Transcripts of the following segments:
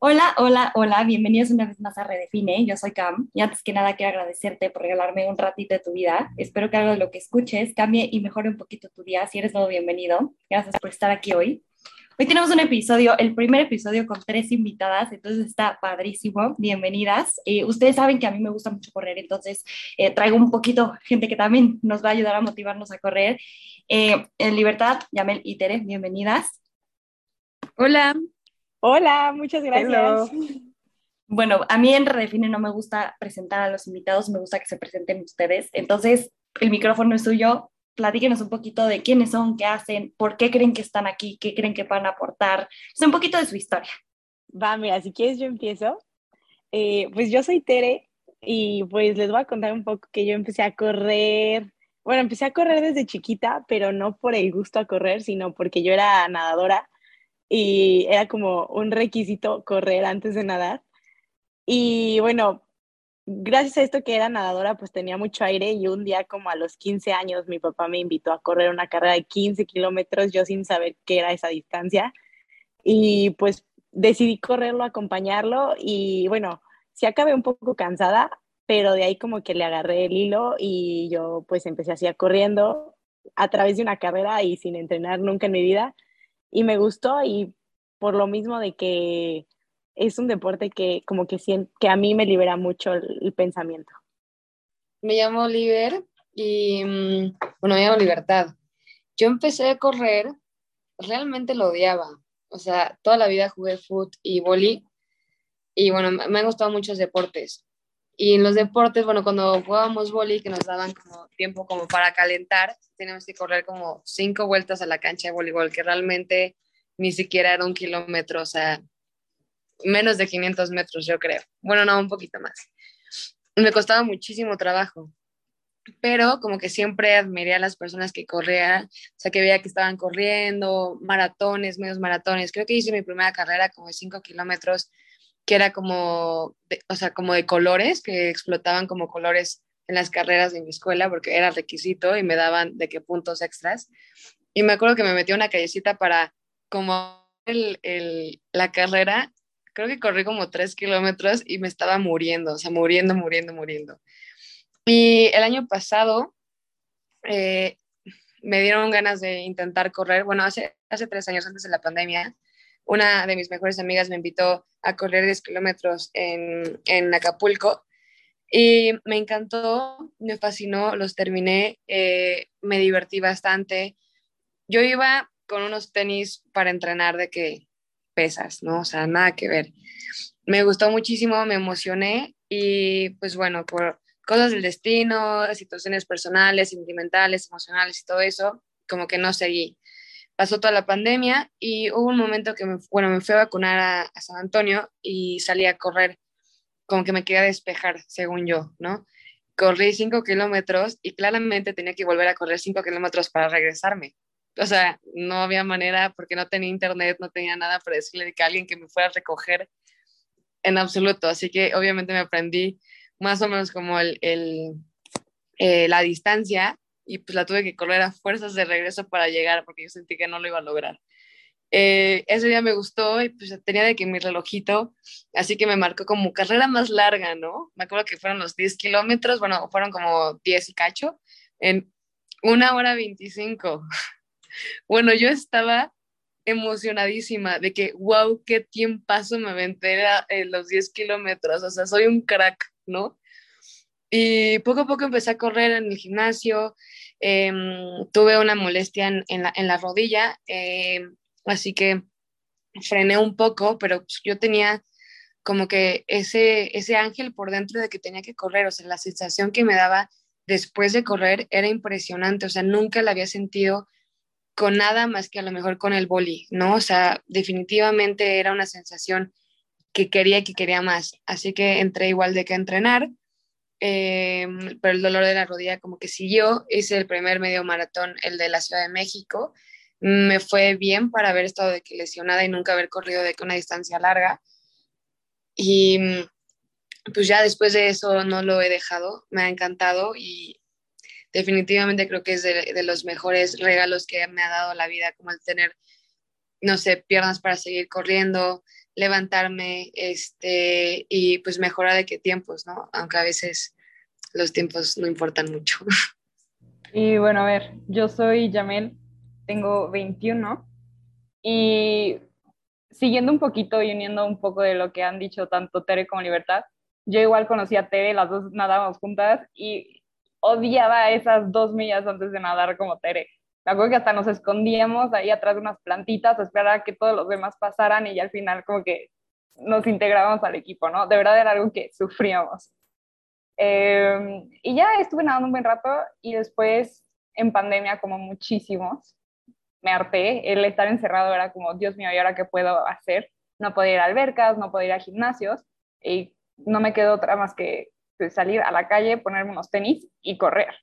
Hola, hola, hola, bienvenidos una vez más a Redefine, yo soy Cam y antes que nada quiero agradecerte por regalarme un ratito de tu vida, espero que algo de lo que escuches cambie y mejore un poquito tu día, si eres nuevo bienvenido, gracias por estar aquí hoy. Hoy tenemos un episodio, el primer episodio con tres invitadas, entonces está padrísimo, bienvenidas. Eh, ustedes saben que a mí me gusta mucho correr, entonces eh, traigo un poquito gente que también nos va a ayudar a motivarnos a correr. Eh, en Libertad, Yamel y Tere, bienvenidas. Hola. Hola, muchas gracias. Bueno, a mí en Redefine no me gusta presentar a los invitados, me gusta que se presenten ustedes. Entonces, el micrófono es suyo. Platíquenos un poquito de quiénes son, qué hacen, por qué creen que están aquí, qué creen que van a aportar. Es un poquito de su historia. Va, mira, si quieres yo empiezo. Eh, pues yo soy Tere y pues les voy a contar un poco que yo empecé a correr. Bueno, empecé a correr desde chiquita, pero no por el gusto a correr, sino porque yo era nadadora y era como un requisito correr antes de nadar. Y bueno, gracias a esto que era nadadora, pues tenía mucho aire y un día como a los 15 años mi papá me invitó a correr una carrera de 15 kilómetros, yo sin saber qué era esa distancia. Y pues decidí correrlo, acompañarlo y bueno, sí acabé un poco cansada, pero de ahí como que le agarré el hilo y yo pues empecé así a corriendo a través de una carrera y sin entrenar nunca en mi vida y me gustó y por lo mismo de que es un deporte que como que, que a mí me libera mucho el, pensamiento. Me llamo Oliver y, mm, bueno, me llamo Libertad. Yo empecé a correr, realmente lo odiaba. O sea, toda la vida jugué foot y boli y bueno, me han gustado muchos deportes. Y en los deportes, bueno, cuando jugábamos boli, que nos daban como tiempo como para calentar, teníamos que correr como cinco vueltas a la cancha de voleibol, que realmente ni siquiera era un kilómetro, o sea, menos de 500 metros, yo creo. Bueno, no, un poquito más. Me costaba muchísimo trabajo, pero como que siempre admiré a las personas que corrían, o sea, que veía que estaban corriendo, maratones, medios maratones. Creo que hice mi primera carrera como de 5 kilómetros que era como, o sea, como de colores, que explotaban como colores en las carreras de mi escuela porque era requisito y me daban de qué puntos extras. Y me acuerdo que me metí una callecita para como el, el, la carrera, creo que corrí como tres kilómetros y me estaba muriendo, o sea, muriendo, muriendo, muriendo. Y el año pasado eh, me dieron ganas de intentar correr, bueno, hace, hace tres años antes de la pandemia, una de mis mejores amigas me invitó a correr 10 kilómetros en, en Acapulco y me encantó, me fascinó, los terminé, eh, me divertí bastante. Yo iba con unos tenis para entrenar de que pesas, ¿no? O sea, nada que ver. Me gustó muchísimo, me emocioné y pues bueno, por cosas del destino, situaciones personales, sentimentales, emocionales y todo eso, como que no seguí pasó toda la pandemia y hubo un momento que me, bueno, me fui a vacunar a, San Antonio y salí a correr, como que me quería despejar, según yo, ¿no? Corrí cinco kilómetros y claramente tenía que volver a correr cinco kilómetros para regresarme. O sea, no había manera porque no tenía internet, no tenía nada para decirle que alguien que me fuera a recoger en absoluto. Así que obviamente me aprendí más o menos como el, el eh, la distancia y pues la tuve que correr a fuerzas de regreso para llegar porque yo sentí que no lo iba a lograr. Eh, ese día me gustó y pues tenía de que mi relojito, así que me marcó como carrera más larga, ¿no? Me acuerdo que fueron los 10 kilómetros, bueno, fueron como 10 y cacho, en una hora 25. bueno, yo estaba emocionadísima de que, wow, qué tiempazo me aventé en los 10 kilómetros, o sea, soy un crack, ¿no? Y poco a poco empecé a correr en el gimnasio, em, tuve una molestia en, la, rodilla, em, así que frené un poco, pero pues, yo tenía como que ese, ángel por dentro de que tenía que correr, o sea, la sensación que me daba después de correr era impresionante, o sea, nunca la había sentido con nada más que a lo mejor con el boli, ¿no? O sea, definitivamente era una sensación que quería y que quería más. Así que entré igual de que entrenar, em, pero el dolor de la rodilla como que siguió. Hice el primer medio maratón, el de la Ciudad de México. Me fue bien para haber estado de que lesionada y nunca haber corrido de que una distancia larga. Y pues ya después de eso no lo he dejado, me ha encantado y definitivamente creo que es de, los mejores regalos que me ha dado la vida, como el tener, no sé, piernas para seguir corriendo, levantarme, este, y pues mejorar de qué tiempos, ¿no? Aunque a veces los tiempos no importan mucho. Y bueno, a ver, yo soy Yamel, tengo 21 y siguiendo un poquito y uniendo un poco de lo que han dicho tanto Tere como Libertad, yo igual conocí a Tere, las dos nadábamos juntas y odiaba esas dos millas antes de nadar como Tere. Me acuerdo que hasta nos escondíamos ahí atrás de unas plantitas a esperar a que todos los demás pasaran y ya al final como que nos integrábamos al equipo, ¿no? De verdad era algo que sufríamos. Em, y ya estuve nadando un buen rato y después en pandemia, como muchísimos, me harté. El estar encerrado era como, Dios mío, ¿y ahora qué puedo hacer? No podía ir a albercas, no podía ir a gimnasios y no me quedó otra más que salir a la calle, ponerme unos tenis y correr.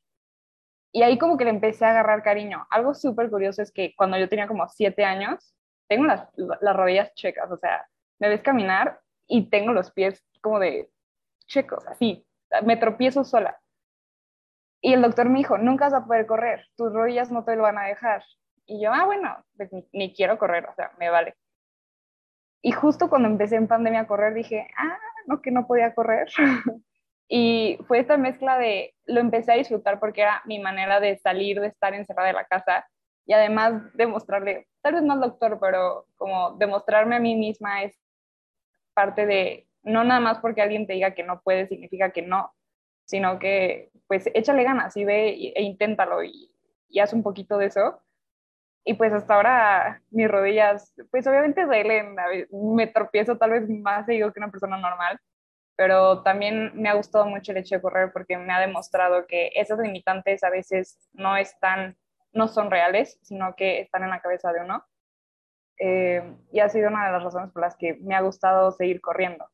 Y ahí como que le empecé a agarrar cariño. Algo súper curioso es que cuando yo tenía como siete años, tengo las, las rodillas checas, o sea, me ves caminar y tengo los pies como de checos, así, me tropiezo sola. Y el doctor me dijo, nunca vas a poder correr, tus rodillas no te lo van a dejar. Y yo, ah, bueno, pues ni, ni, quiero correr, o sea, me vale. Y justo cuando empecé en pandemia a correr, dije, ah, no, que no podía correr. Y fue esta mezcla de, lo empecé a disfrutar porque era mi manera de salir, de estar encerrada en la casa y además demostrarle, tal vez no al doctor, pero como demostrarme a mí misma es parte de, no nada más porque alguien te diga que no puede, significa que no, sino que pues échale ganas y ve e inténtalo y, y haz un poquito de eso. Y pues hasta ahora mis rodillas, pues obviamente duelen, me tropiezo tal vez más seguido que una persona normal, pero también me ha gustado mucho el hecho de correr porque me ha demostrado que esas limitantes a veces no están, no son reales, sino que están en la cabeza de uno. Eh, y ha sido una de las razones por las que me ha gustado seguir corriendo.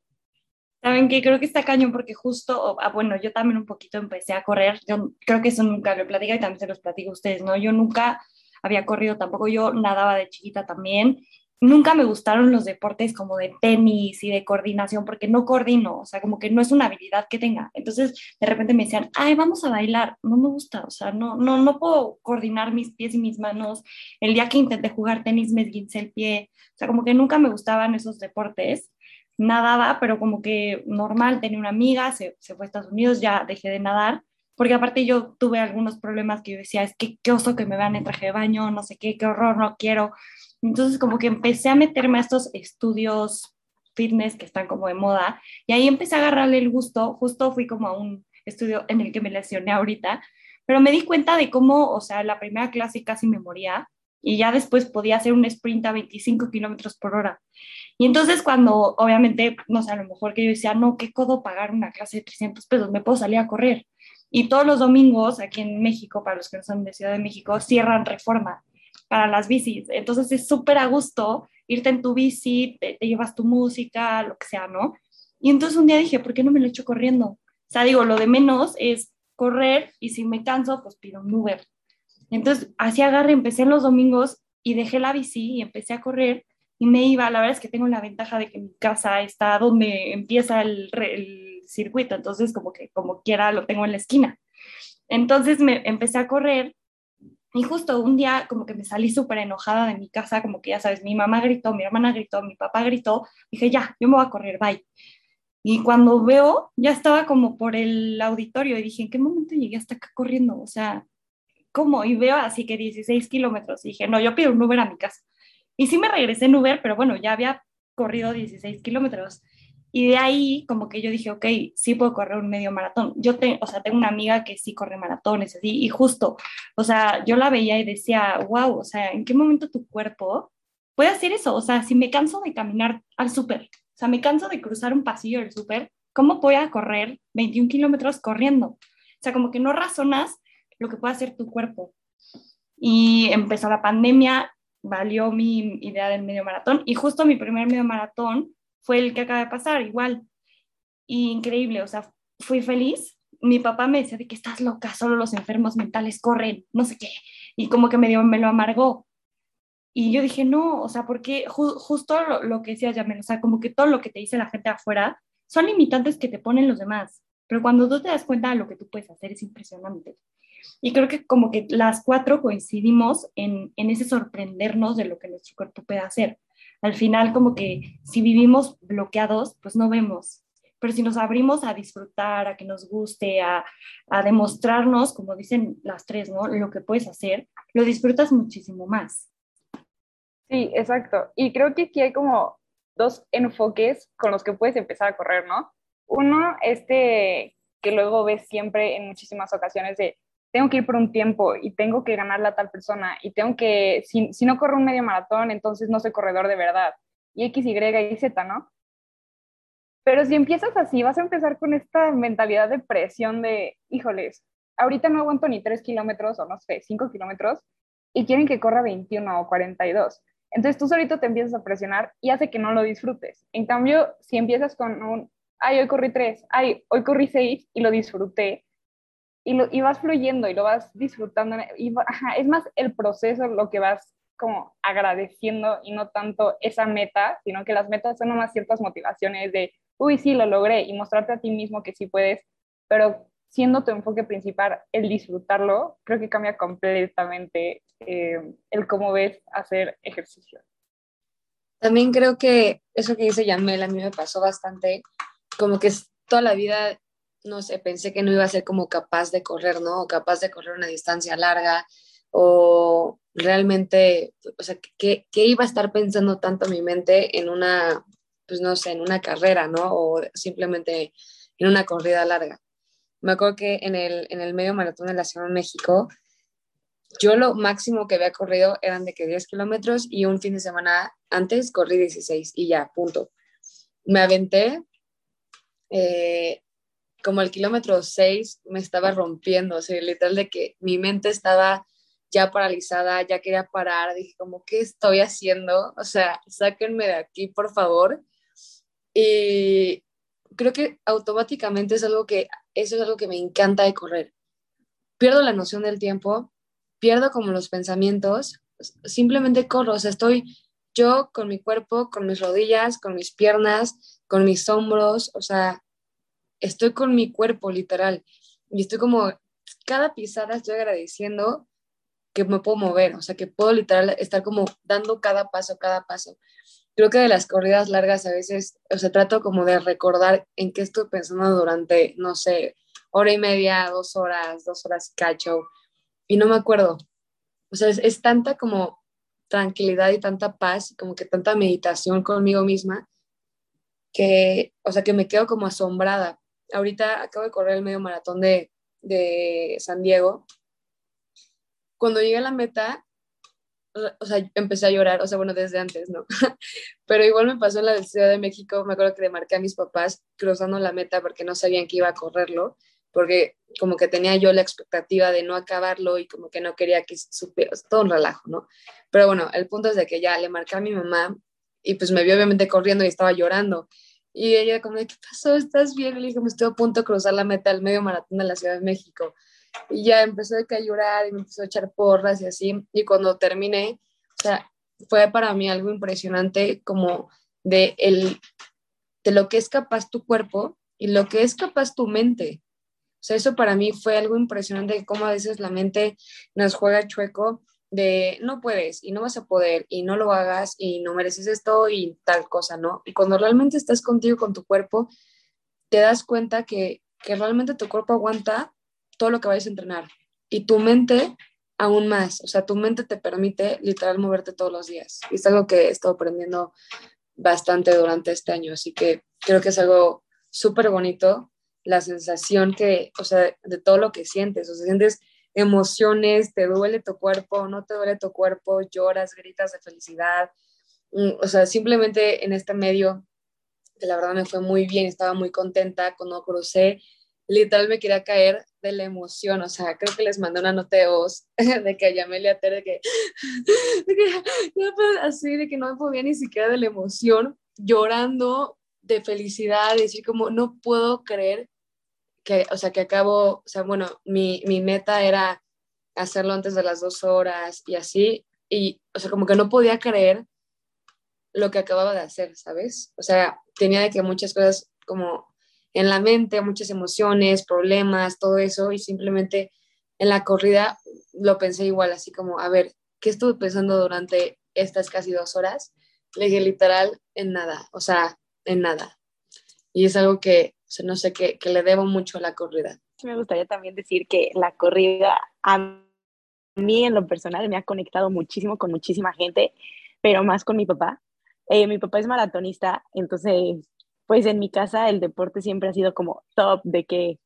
Saben que creo que está cañón porque justo, ah, bueno, yo también un poquito empecé a correr, yo creo que eso nunca lo platico y también se los platico a ustedes, ¿no? Yo nunca había corrido tampoco, yo nadaba de chiquita también nunca me gustaron los deportes como de tenis y de coordinación porque no coordino, o sea, como que no es una habilidad que tenga. Entonces, de repente me decían, ay, vamos a bailar. No me gusta, o sea, no, no, no puedo coordinar mis pies y mis manos. El día que intenté jugar tenis me esguincé el pie, o sea, como que nunca me gustaban esos deportes. Nadaba, pero como que normal, tenía una amiga, se, se fue a Estados Unidos, ya dejé de nadar porque aparte yo tuve algunos problemas que yo decía, es que qué oso que me vean en traje de baño, no sé qué, qué horror, no quiero. Entonces como que empecé a meterme a estos estudios fitness que están como de moda y ahí empecé a agarrarle el gusto, justo fui como a un estudio en el que me lesioné ahorita, pero me di cuenta de cómo, o sea, la primera clase casi me moría y ya después podía hacer un sprint a 25 kilómetros por hora. Y entonces cuando, obviamente, no sé, a lo mejor que yo decía, no, qué codo pagar una clase de 300 pesos, me puedo salir a correr. Y todos los domingos aquí en México, para los que no son de Ciudad de México, cierran reforma para las bicis. Entonces es súper a gusto irte en tu bici, te, llevas tu música, lo que sea, ¿no? Y entonces un día dije, ¿por qué no me lo echo corriendo? O sea, digo, lo de menos es correr y si me canso, pues pido un Uber. Entonces, así agarré, empecé los domingos y dejé la bici y empecé a correr y me iba. La verdad es que tengo la ventaja de que mi casa está donde empieza el, el circuito, entonces como que como quiera lo tengo en la esquina. Entonces me empecé a correr y justo un día como que me salí súper enojada de mi casa, como que ya sabes, mi mamá gritó, mi hermana gritó, mi papá gritó, dije, ya, yo me voy a correr, bye. Y cuando veo, ya estaba como por el auditorio y dije, ¿en qué momento llegué hasta acá corriendo? O sea, ¿cómo? Y veo así que 16 kilómetros. Y dije, no, yo pido un Uber a mi casa. Y sí me regresé en Uber, pero bueno, ya había corrido 16 kilómetros. Y de ahí, como que yo dije, ok, sí puedo correr un medio maratón. Yo, tengo, o sea, tengo una amiga que sí corre maratones, así, y justo, o sea, yo la veía y decía, wow, o sea, ¿en qué momento tu cuerpo puede hacer eso? O sea, si me canso de caminar al súper, o sea, me canso de cruzar un pasillo del súper, ¿cómo voy a correr 21 kilómetros corriendo? O sea, como que no razonas lo que puede hacer tu cuerpo. y empezó la pandemia, valió mi idea del medio maratón y justo mi primer medio maratón fue el que acaba de pasar, igual. Y increíble, o sea, fui feliz. Mi papá me decía de que estás loca, solo los enfermos mentales corren, no sé qué. Y como que me, me lo amargó. Y yo dije, no, o sea, porque justo lo, que decía Yamel, o sea, como que todo lo que te dice la gente afuera son limitantes que te ponen los demás. Pero cuando tú te das cuenta de lo que tú puedes hacer es impresionante. Y creo que como que las cuatro coincidimos en ese sorprendernos de lo que nuestro cuerpo puede hacer. Al final, como que si vivimos bloqueados, pues no vemos. Pero si nos abrimos a disfrutar, a que nos guste, a, a demostrarnos, como dicen las tres, ¿no? Lo que puedes hacer, lo disfrutas muchísimo más. Sí, exacto. Y creo que aquí hay como dos enfoques con los que puedes empezar a correr, ¿no? Uno, este que luego ves siempre en muchísimas ocasiones de tengo que ir por un tiempo y tengo que ganarle a tal persona y tengo que, si, si no corro un medio maratón, entonces no soy corredor de verdad. Y X, Y y Z, ¿no? Pero si empiezas así, vas a empezar con esta mentalidad de presión de, híjoles, ahorita no aguanto ni 3 kilómetros o no sé, 5 kilómetros y quieren que corra 21 o 42. Entonces tú solito te empiezas a presionar y hace que no lo disfrutes. En cambio, si empiezas con un, ay, hoy corrí tres, ay, hoy corrí seis y lo disfruté, y, lo, y vas fluyendo y lo vas disfrutando, y es más el proceso lo que vas como agradeciendo y no tanto esa meta, sino que las metas son nomás ciertas motivaciones de, uy, sí, lo logré y mostrarte a ti mismo que sí puedes, pero siendo tu enfoque principal el disfrutarlo, creo que cambia completamente eh, el cómo ves hacer ejercicio. También creo que eso que dice Yamel a mí me pasó bastante, como que toda la vida, no sé, pensé que no iba a ser como capaz de correr, ¿no? O capaz de correr una distancia larga, o realmente, o sea, que, que iba a estar pensando tanto mi mente en una, pues no sé, en una carrera, ¿no? O simplemente en una corrida larga. Me acuerdo que en el, en el medio maratón de la Ciudad de México, yo lo máximo que había corrido eran de que 10 kilómetros y un fin de semana antes corrí 16 y ya, punto. Me aventé, eh, como el kilómetro 6 me estaba rompiendo, o sea, literal de que mi mente estaba ya paralizada, ya quería parar, dije como, ¿qué estoy haciendo? O sea, sáquenme de aquí, por favor. Y creo que automáticamente es algo que, eso es algo que me encanta de correr. Pierdo la noción del tiempo, pierdo como los pensamientos, simplemente corro, o sea, estoy yo con mi cuerpo, con mis rodillas, con mis piernas, con mis hombros, o sea, estoy con mi cuerpo literal y estoy como, cada pisada estoy agradeciendo que me puedo mover, o sea, que puedo literal estar como dando cada paso, cada paso creo que de las corridas largas a veces, o sea, trato como de recordar en qué estoy pensando durante, no sé, hora y media, dos horas, dos horas cacho, y no me acuerdo. O sea, es, tanta como tranquilidad y tanta paz, como que tanta meditación conmigo misma, que, o sea, que me quedo como asombrada. Ahorita acabo de correr el medio maratón de, de San Diego. Cuando llegué a la meta, o sea, empecé a llorar, o sea, bueno, desde antes, ¿no? Pero igual me pasó en la Ciudad de México, me acuerdo que le marqué a mis papás cruzando la meta porque no sabían que iba a correrlo, porque como que tenía yo la expectativa de no acabarlo y como que no quería que supiera, todo un relajo, ¿no? Pero bueno, el punto es de que ya le marqué a mi mamá y pues me vio obviamente corriendo y estaba llorando. Y ella como, ¿qué pasó? ¿Estás bien? Le dije, me estoy a punto de cruzar la meta del medio maratón de la Ciudad de México. Y ya empezó a llorar y me empezó a echar porras y así. Y cuando terminé, o sea, fue para mí algo impresionante como de, el, de lo que es capaz tu cuerpo y lo que es capaz tu mente. O sea, eso para mí fue algo impresionante cómo a veces la mente nos juega chueco de no puedes y no vas a poder y no lo hagas y no mereces esto y tal cosa, ¿no? Y cuando realmente estás contigo, con tu cuerpo, te das cuenta que, que realmente tu cuerpo aguanta todo lo que vayas a entrenar. Y tu mente aún más, o sea, tu mente te permite literal moverte todos los días. Y es algo que he estado aprendiendo bastante durante este año, así que creo que es algo súper bonito, la sensación que, o sea, de todo lo que sientes, o sea, sientes emociones, te duele tu cuerpo, no te duele tu cuerpo, lloras, gritas de felicidad, mm, o sea, simplemente en este medio, que la verdad me fue muy bien, estaba muy contenta cuando crucé literal me quería caer de la emoción, o sea, creo que les mandé una nota de voz de que llamé a Tere de que, de que así, de que no me podía ni siquiera de la emoción, llorando de felicidad, decir como, no puedo creer que, o sea, que acabo, o sea, bueno, mi, mi meta era hacerlo antes de las dos horas y así, y, o sea, como que no podía creer lo que acababa de hacer, ¿sabes? O sea, tenía de que muchas cosas como en la mente, muchas emociones, problemas, todo eso, y simplemente en la corrida lo pensé igual, así como, a ver, ¿qué estuve pensando durante estas casi dos horas? Le literal en nada, o sea, en nada. Y es algo que, no sé, que, que le debo mucho a la corrida. Me gustaría también decir que la corrida a mí en lo personal me ha conectado muchísimo con muchísima gente, pero más con mi papá. Eh, mi papá es maratonista, entonces, pues en mi casa el deporte siempre ha sido como top, de que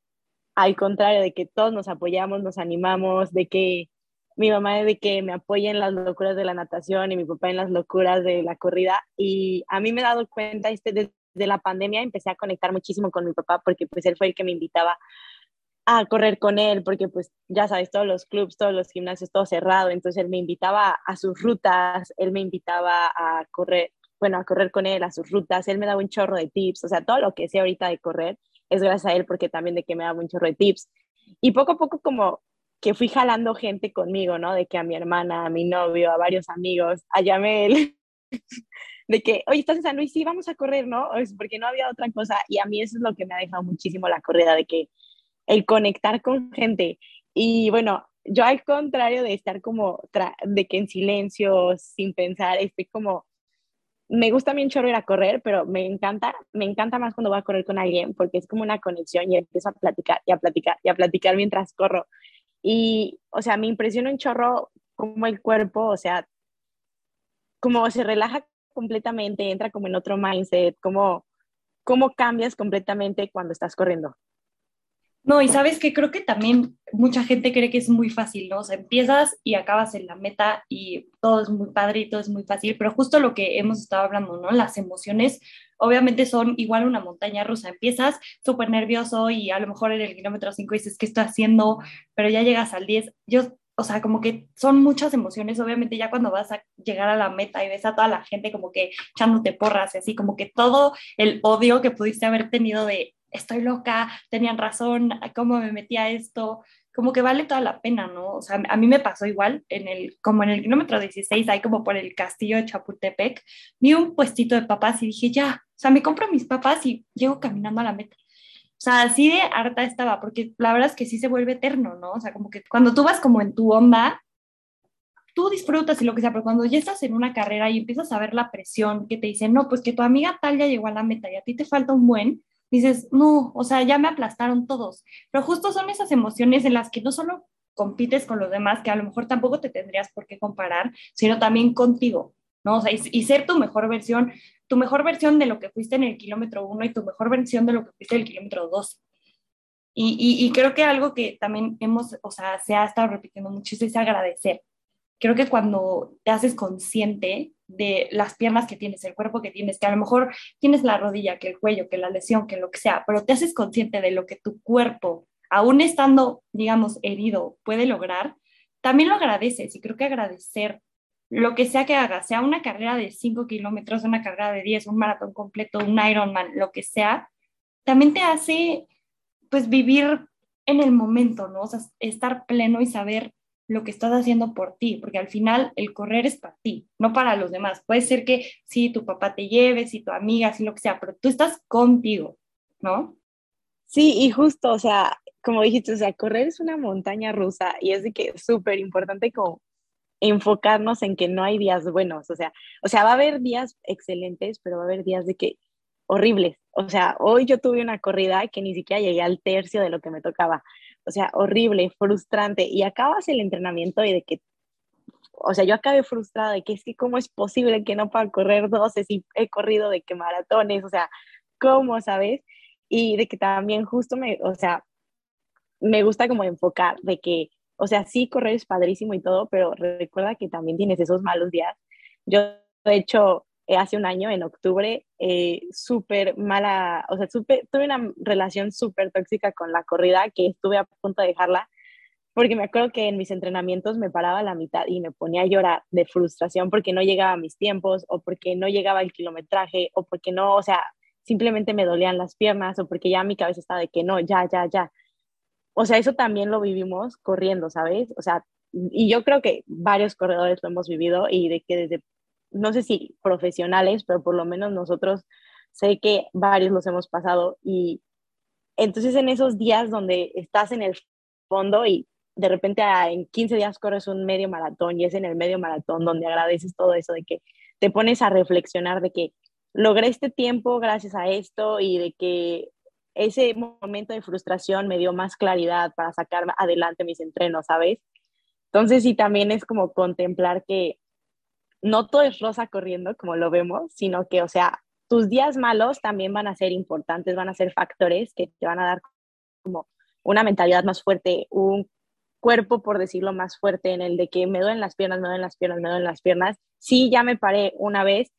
al contrario, de que todos nos apoyamos, nos animamos, de que mi mamá de que me apoya en las locuras de la natación y mi papá en las locuras de la corrida. Y a mí me he dado cuenta, este, desde la pandemia empecé a conectar muchísimo con mi papá porque pues él fue el que me invitaba a correr con él, porque pues ya sabes, todos los clubs, todos los gimnasios, todo cerrado, entonces él me invitaba a sus rutas, él me invitaba a correr, bueno, a correr con él, a sus rutas, él me daba un chorro de tips, o sea, todo lo que sé ahorita de correr es gracias a él porque también de que me daba un chorro de tips. Y poco a poco como que fui jalando gente conmigo, ¿no? De que a mi hermana, a mi novio, a varios amigos, a Yamel, de que, oye, estás en San Luis, sí, vamos a correr, ¿no? Es porque no había otra cosa. Y a mí eso es lo que me ha dejado muchísimo la corrida, de que el conectar con gente. Y bueno, yo al contrario de estar como, de que en silencio, sin pensar, estoy como, me gusta bien chorro ir a correr, pero me encanta, me encanta más cuando voy a correr con alguien porque es como una conexión y empiezo a platicar y a platicar y a platicar mientras corro. Y, o sea, me impresiona un chorro como el cuerpo, o sea, como se relaja completamente, entra como en otro mindset, como, cómo cambias completamente cuando estás corriendo. No, y sabes que creo que también mucha gente cree que es muy fácil, ¿no? O sea, empiezas y acabas en la meta y todo es muy padre y todo es muy fácil, pero justo lo que hemos estado hablando, ¿no? Las emociones obviamente son igual una montaña rusa. Empiezas súper nervioso y a lo mejor en el kilómetro 5 dices, ¿qué estoy haciendo? Pero ya llegas al 10. Yo, o sea, como que son muchas emociones, obviamente ya cuando vas a llegar a la meta y ves a toda la gente como que echándote porras y así, como que todo el odio que pudiste haber tenido de estoy loca, tenían razón, cómo me metí a esto, como que vale toda la pena, ¿no? O sea, a mí me pasó igual, en el, como en el kilómetro 16, ahí como por el castillo de Chapultepec, vi un puestito de papas y dije, ya, o sea, me compro mis papas y llego caminando a la meta. Sea, así de harta estaba, porque la verdad es que sí se vuelve eterno, ¿no? O sea, como que cuando tú vas como en tu onda, tú disfrutas y lo que sea, pero cuando ya estás en una carrera y empiezas a ver la presión que te dicen, no, pues que tu amiga tal ya llegó a la meta y a ti te falta un buen, dices, no, o sea, ya me aplastaron todos. Pero justo son esas emociones en las que no solo compites con los demás, que a lo mejor tampoco te tendrías por qué comparar, sino también contigo, ¿no? O sea, y, ser tu mejor versión, tu mejor versión de lo que fuiste en el kilómetro uno y tu mejor versión de lo que fuiste en el kilómetro dos. Y, y, y, creo que algo que también hemos, o sea, se ha estado repitiendo mucho es agradecer. Creo que cuando te haces consciente de las piernas que tienes, el cuerpo que tienes, que a lo mejor tienes la rodilla, que el cuello, que la lesión, que lo que sea, pero te haces consciente de lo que tu cuerpo, aún estando, digamos, herido, puede lograr, también lo agradeces y creo que agradecer lo que sea que hagas, sea una carrera de 5 kilómetros, una carrera de 10, un maratón completo, un Ironman, lo que sea, también te hace pues vivir en el momento, ¿no? O sea, estar pleno y saber lo que estás haciendo por ti, porque al final el correr es para ti, no para los demás. Puede ser que sí, tu papá te lleve, si tu amiga, si lo que sea, pero tú estás contigo, ¿no? Sí, y justo, o sea, como dijiste, o sea, correr es una montaña rusa y es de que es súper importante como enfocarnos en que no hay días buenos, o sea, o sea, va a haber días excelentes, pero va a haber días de que horribles. O sea, hoy yo tuve una corrida que ni siquiera llegué al tercio de lo que me tocaba o sea, horrible, frustrante, y acabas el entrenamiento y de que, o sea, yo acabé frustrada de que es que cómo es posible que no pueda correr 12 si he corrido de que maratones, o sea, ¿cómo, sabes? Y de que también justo me, o sea, me gusta como enfocar de que, o sea, sí, correr es padrísimo y todo, pero recuerda que también tienes esos malos días. Yo, de hecho, eh, hace un año, en octubre, eh, súper mala, o sea, tuve una relación súper tóxica con la corrida que estuve a punto de dejarla, porque me acuerdo que en mis entrenamientos me paraba a la mitad y me ponía a llorar de frustración porque no llegaba a mis tiempos o porque no llegaba el kilometraje o porque no, o sea, simplemente me dolían las piernas o porque ya mi cabeza estaba de que no, ya, ya, ya. O sea, eso también lo vivimos corriendo, ¿sabes? O sea, y yo creo que varios corredores lo hemos vivido y de que desde no sé si profesionales, pero por lo menos nosotros sé que varios los hemos pasado y entonces en esos días donde estás en el fondo y de repente en 15 días corres un medio maratón y es en el medio maratón donde agradeces todo eso, de que te pones a reflexionar de que logré este tiempo gracias a esto y de que ese momento de frustración me dio más claridad para sacar adelante mis entrenos, ¿sabes? Entonces sí, también es como contemplar que no todo es rosa corriendo como lo vemos, sino que, o sea, tus días malos también van a ser importantes, van a ser factores que te van a dar como una mentalidad más fuerte, un cuerpo, por decirlo, más fuerte en el de que me duelen las piernas, me duelen las piernas, me duelen las piernas. Sí, ya me paré una vez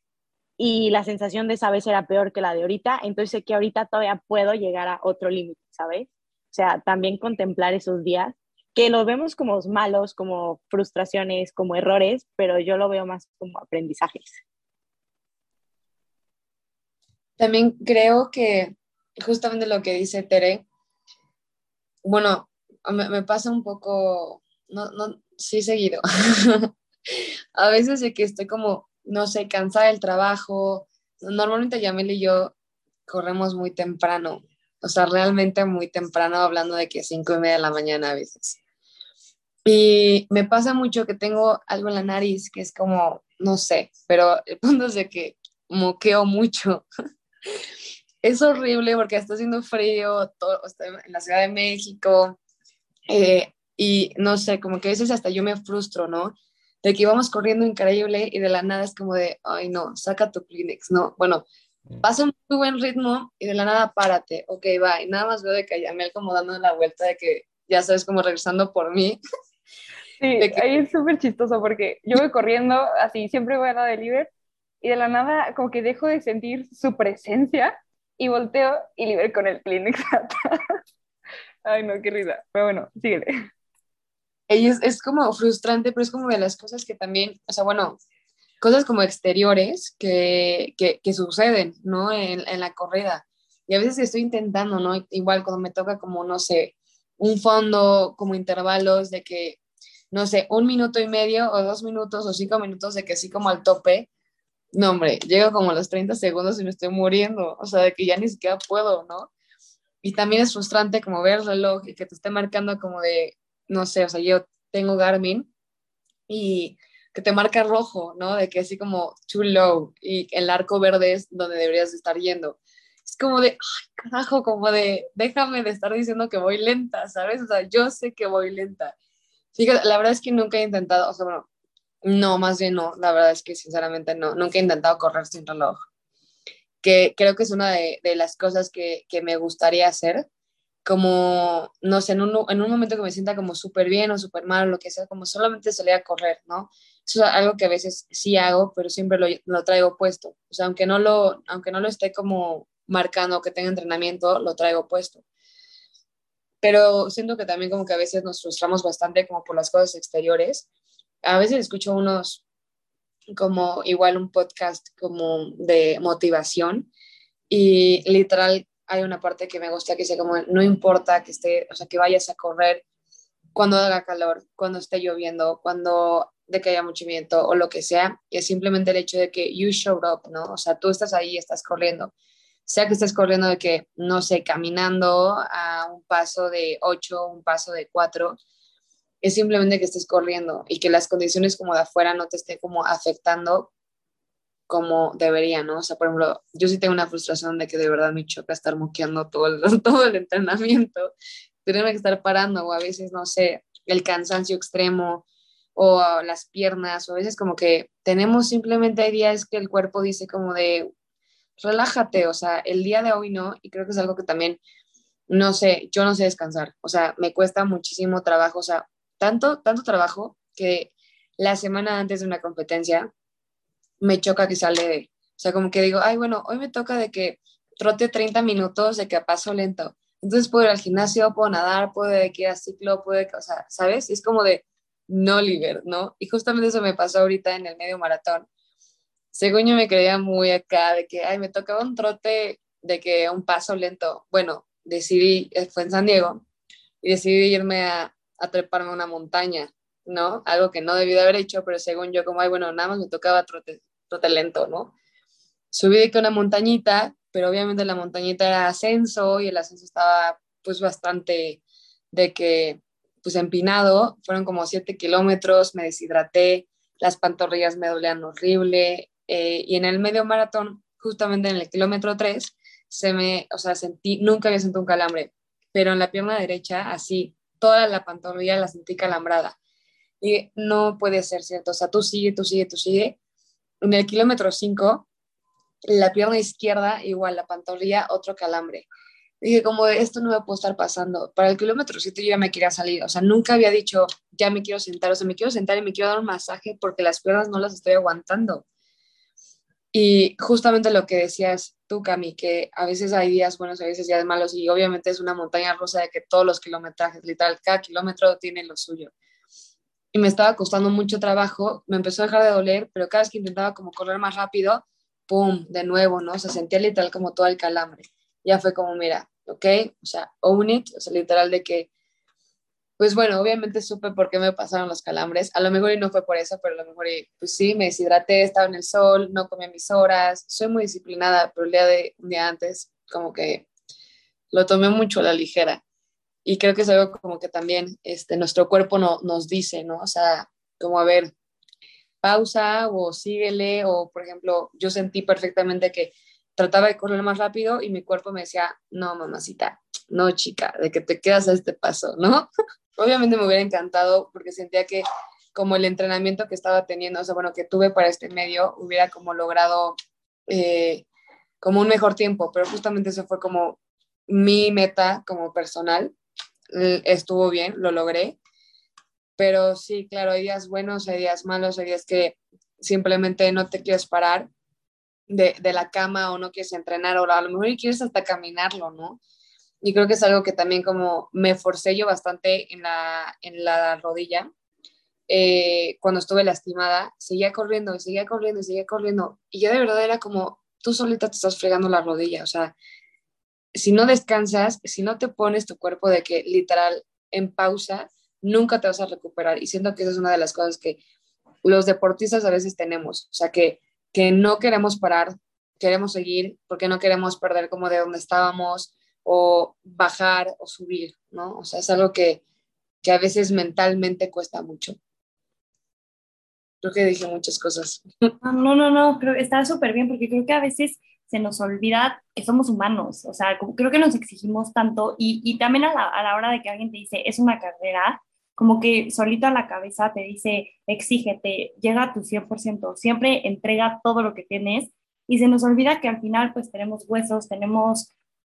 y la sensación de esa vez era peor que la de ahorita, entonces sé que ahorita todavía puedo llegar a otro límite, ¿sabes? O sea, también contemplar esos días que los vemos como malos, como frustraciones, como errores, pero yo lo veo más como aprendizajes. También creo que justamente lo que dice Tere, bueno, me, pasa un poco, no, no, sí seguido. a veces de que estoy como, no sé, cansada del trabajo. Normalmente Yamel y yo corremos muy temprano, o sea, realmente muy temprano, hablando de que cinco y media de la mañana a veces. Y me pasa mucho que tengo algo en la nariz que es como, no sé, pero el punto es de que moqueo mucho. es horrible porque está haciendo frío todo, en la Ciudad de México. Eh, y no sé, como que a veces hasta yo me frustro, ¿no? De que íbamos corriendo increíble y de la nada es como de, ay no, saca tu Kleenex, ¿no? Bueno, mm. pasa un muy buen ritmo y de la nada párate, ok, va. Y nada más veo de que Yamel como dando la vuelta de que ya sabes, como regresando por mí. Sí, ahí es súper chistoso porque yo voy corriendo así, siempre voy a la de Liber y de la nada como que dejo de sentir su presencia y volteo y Liber con el Kleenex Ay, no, qué risa. Pero bueno, síguele. Es, como frustrante, pero es como de las cosas que también, o sea, bueno, cosas como exteriores que, que, que suceden, ¿no? En, en, la corrida. Y a veces estoy intentando, ¿no? Igual cuando me toca como, no sé, un fondo, como intervalos de que no sé, un minuto y medio o dos minutos o cinco minutos de que así como al tope, no, hombre, llego como a los 30 segundos y me estoy muriendo, o sea, de que ya ni siquiera puedo, ¿no? Y también es frustrante como ver el reloj y que te esté marcando como de, no sé, o sea, yo tengo Garmin y que te marca rojo, ¿no? De que así como too low y el arco verde es donde deberías estar yendo. Es como de, ay, carajo, como de, déjame de estar diciendo que voy lenta, ¿sabes? O sea, yo sé que voy lenta Fíjate, la verdad es que nunca he intentado, o sea, bueno, no, más bien no, la verdad es que sinceramente no, nunca he intentado correr sin reloj, que creo que es una de, de las cosas que, que, me gustaría hacer, como, no sé, en un, en un momento que me sienta como súper bien o súper mal o lo que sea, como solamente salir a correr, ¿no? Eso es algo que a veces sí hago, pero siempre lo, lo traigo puesto, o sea, aunque no lo, aunque no lo esté como marcando que tenga entrenamiento, lo traigo puesto pero siento que también como que a veces nos frustramos bastante como por las cosas exteriores. A veces escucho unos como igual un podcast como de motivación y literal hay una parte que me gusta que sea como no importa que esté, o sea, que vayas a correr cuando haga calor, cuando esté lloviendo, cuando de que haya mucho viento o lo que sea, es simplemente el hecho de que you showed up, ¿no? O sea, tú estás ahí, estás corriendo sea que estés corriendo de que, no sé, caminando a un paso de 8, un paso de 4, es simplemente que estés corriendo y que las condiciones como de afuera no te estén como afectando como debería, ¿no? O sea, por ejemplo, yo sí tengo una frustración de que de verdad me choca estar moqueando todo el, todo el entrenamiento, tenerme que estar parando o a veces, no sé, el cansancio extremo o las piernas o a veces como que tenemos simplemente hay días que el cuerpo dice como de, relájate, o sea, el día de hoy no, y creo que es algo que también, no sé, yo no sé descansar, o sea, me cuesta muchísimo trabajo, o sea, tanto, tanto trabajo que la semana antes de una competencia me choca que sale O sea, como que digo, ay, bueno, hoy me toca de que trote 30 minutos de que paso lento. Entonces puedo ir al gimnasio, puedo nadar, puedo ir a ciclo, puedo, o sea, ¿sabes? Es como de no liber, ¿no? Y justamente eso me pasó ahorita en el medio maratón. Según yo me creía muy acá de que, ay, me tocaba un trote de que un paso lento. Bueno, decidí, eh, fue en San Diego, y decidí irme a, a treparme a una montaña, ¿no? Algo que no debí de haber hecho, pero según yo, como, ay, bueno, nada más me tocaba trote, trote lento, ¿no? Subí de que una montañita, pero obviamente la montañita era ascenso y el ascenso estaba pues bastante de que pues empinado, fueron como siete kilómetros, me deshidraté, las pantorrillas me dolían horrible eh, y en el medio maratón, justamente en el kilómetro 3, se me, o sea, sentí, nunca había sentido un calambre, pero en la pierna derecha, así, toda la pantorrilla la sentí calambrada. Y no puede ser cierto, o sea, tú sigue, tú sigue, tú sigue. En el kilómetro 5, la pierna izquierda, igual, la pantorrilla, otro calambre. Dije, como esto no me puede estar pasando. Para el kilómetro 7 yo ya me quería salir, o sea, nunca había dicho, ya me quiero sentar, o sea, me quiero sentar y me quiero dar un masaje porque las piernas no las estoy aguantando. Y justamente lo que decías tú, Cami, que a veces hay días buenos, a veces días malos, y obviamente es una montaña rusa de que todos los kilometrajes, literal, cada kilómetro tiene lo suyo. Y me estaba costando mucho trabajo, me empezó a dejar de doler, pero cada vez que intentaba como correr más rápido, ¡pum!, de nuevo, ¿no? O sea, sentía literal como todo el calambre. Ya fue como, mira, ¿ok? O sea, own it, o sea, literal de que pues bueno, obviamente supe por qué me pasaron los calambres. A lo mejor y no fue por eso, pero a lo mejor, pues sí, me deshidraté, estaba en el sol, no comía mis horas, soy muy disciplinada, pero el día de un día antes, como que lo tomé mucho a la ligera. Y creo que es algo como que también este, nuestro cuerpo no, nos dice, ¿no? O sea, como a ver, pausa o síguele, o por ejemplo, yo sentí perfectamente que trataba de correr más rápido y mi cuerpo me decía, no, mamacita, no, chica, de que te quedas a este paso, ¿no? Obviamente me hubiera encantado porque sentía que como el entrenamiento que estaba teniendo, o sea, bueno, que tuve para este medio, hubiera como logrado eh, como un mejor tiempo, pero justamente eso fue como mi meta como personal. Estuvo bien, lo logré, pero sí, claro, hay días buenos, hay días malos, hay días que simplemente no te quieres parar de, de la cama o no quieres entrenar o a lo mejor quieres hasta caminarlo, ¿no? y creo que es algo que también como me forcé yo bastante en la, en la rodilla. Eh, cuando estuve lastimada, seguía corriendo y seguía corriendo y seguía corriendo. Y yo de verdad era como, tú solita te estás fregando la rodilla. O sea, si no descansas, si no te pones tu cuerpo de que literal en pausa, nunca te vas a recuperar. Y siento que esa es una de las cosas que los deportistas a veces tenemos. O sea, que, que no queremos parar, queremos seguir porque no queremos perder como de donde estábamos o bajar o subir, ¿no? O sea, es algo que, que a veces mentalmente cuesta mucho. Creo que dije muchas cosas. No, no, no, creo está súper bien porque creo que a veces se nos olvida que somos humanos, o sea, creo que nos exigimos tanto y, y también a la, a la, hora de que alguien te dice, es una carrera, como que solito a la cabeza te dice, exígete, llega a tu 100%, siempre entrega todo lo que tienes y se nos olvida que al final pues tenemos huesos, tenemos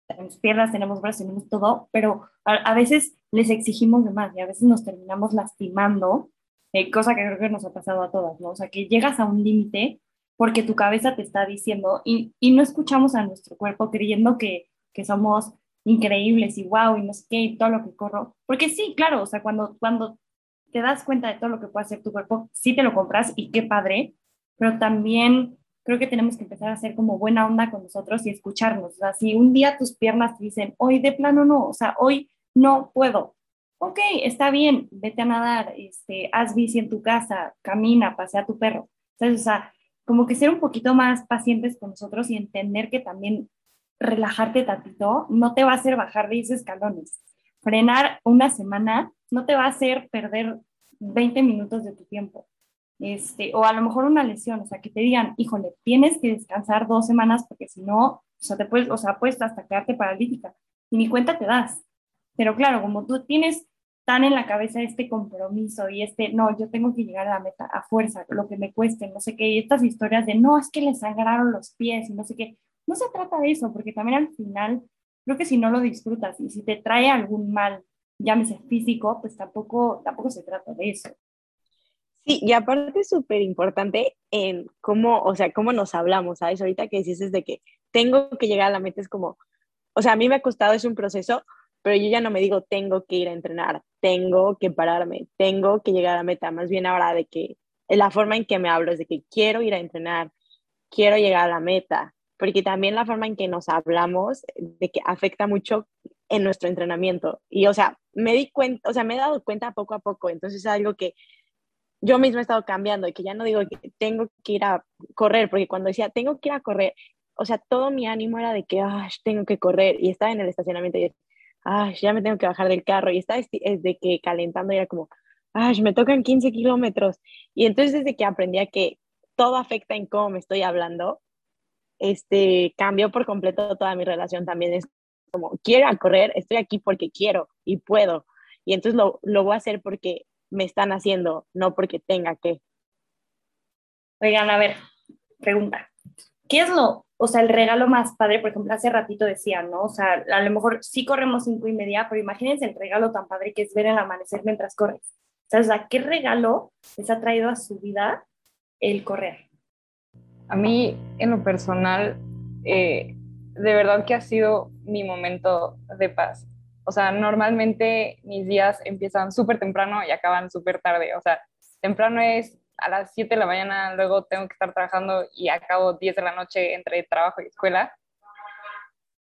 tenemos piernas, tenemos brazos, tenemos todo, pero a, veces les exigimos de más y a veces nos terminamos lastimando, eh, cosa que creo que nos ha pasado a todas, ¿no? O sea, que llegas a un límite porque tu cabeza te está diciendo y, y no escuchamos a nuestro cuerpo creyendo que, que somos increíbles y wow y no sé qué y todo lo que corro. Porque sí, claro, o sea, cuando, cuando te das cuenta de todo lo que puede hacer tu cuerpo, sí te lo compras y qué padre, pero también creo que tenemos que empezar a hacer como buena onda con nosotros y escucharnos. O sea, si un día tus piernas te dicen, hoy de plano no, o sea, hoy no puedo. Ok, está bien, vete a nadar, este, haz bici en tu casa, camina, pasea a tu perro. Entonces, o sea, como que ser un poquito más pacientes con nosotros y entender que también relajarte tantito no te va a hacer bajar 10 escalones. Frenar una semana no te va a hacer perder 20 minutos de tu tiempo este, o a lo mejor una lesión, o sea, que te digan, híjole, tienes que descansar dos semanas porque si no, o sea, te puedes, o sea, puedes hasta quedarte paralítica y ni cuenta te das. Pero claro, como tú tienes tan en la cabeza este compromiso y este, no, yo tengo que llegar a la meta a fuerza, lo que me cueste, no sé qué, y estas historias de, no, es que le sangraron los pies no sé qué, no se trata de eso, porque también al final, creo que si no lo disfrutas y si te trae algún mal, llámese físico, pues tampoco, tampoco se trata de eso. Sí, y aparte es súper importante en cómo, o sea, cómo nos hablamos, ¿sabes? Ahorita que dices de que tengo que llegar a la meta, es como, o sea, a mí me ha costado, es un proceso, pero yo ya no me digo tengo que ir a entrenar, tengo que pararme, tengo que llegar a la meta, más bien ahora de que la forma en que me hablo es de que quiero ir a entrenar, quiero llegar a la meta, porque también la forma en que nos hablamos de que afecta mucho en nuestro entrenamiento. Y, o sea, me di cuenta, o sea, me he dado cuenta poco a poco, entonces es algo que yo misma he estado cambiando y que ya no digo que tengo que ir a correr, porque cuando decía tengo que ir a correr, o sea, todo mi ánimo era de que, tengo que correr, y estaba en el estacionamiento y ay, ya me tengo que bajar del carro, y estaba desde que calentando era como, ay, me tocan 15 kilómetros, y entonces desde que aprendí a que todo afecta en cómo me estoy hablando, este, cambió por completo toda mi relación también, es como, quiero correr, estoy aquí porque quiero y puedo, y entonces lo, lo voy a hacer porque me están haciendo, no porque tenga que. Oigan, a ver, pregunta. ¿Qué es lo, o sea, el regalo más padre? Por ejemplo, hace ratito decía, ¿no? O sea, a lo mejor sí corremos cinco y media, pero imagínense el regalo tan padre que es ver el amanecer mientras corres. O sea, ¿qué regalo les ha traído a su vida el correr? A mí, en lo personal, eh, de verdad que ha sido mi momento de paz. O sea, normalmente mis días empiezan súper temprano y acaban súper tarde. O sea, temprano es a las 7 de la mañana, luego tengo que estar trabajando y acabo 10 de la noche entre trabajo y escuela.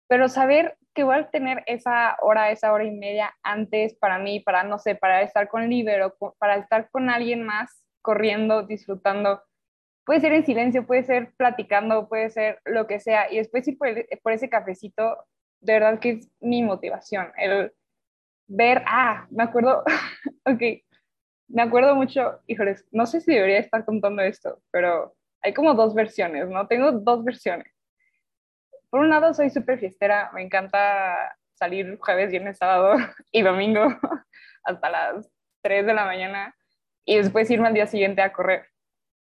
Pero saber que voy a tener esa hora, esa hora y media antes para mí, para, no sé, para estar con Libero, para estar con alguien más corriendo, disfrutando. Puede ser en silencio, puede ser platicando, puede ser lo que sea. Y después ir por, por ese cafecito de verdad que es mi motivación, el ver, ah, me acuerdo, ok, me acuerdo mucho, híjoles, no sé si debería estar contando esto, pero hay como dos versiones, ¿no? Tengo dos versiones. Por un lado, soy súper fiestera, me encanta salir jueves, viernes, sábado y domingo hasta las 3 de la mañana y después irme al día siguiente a correr.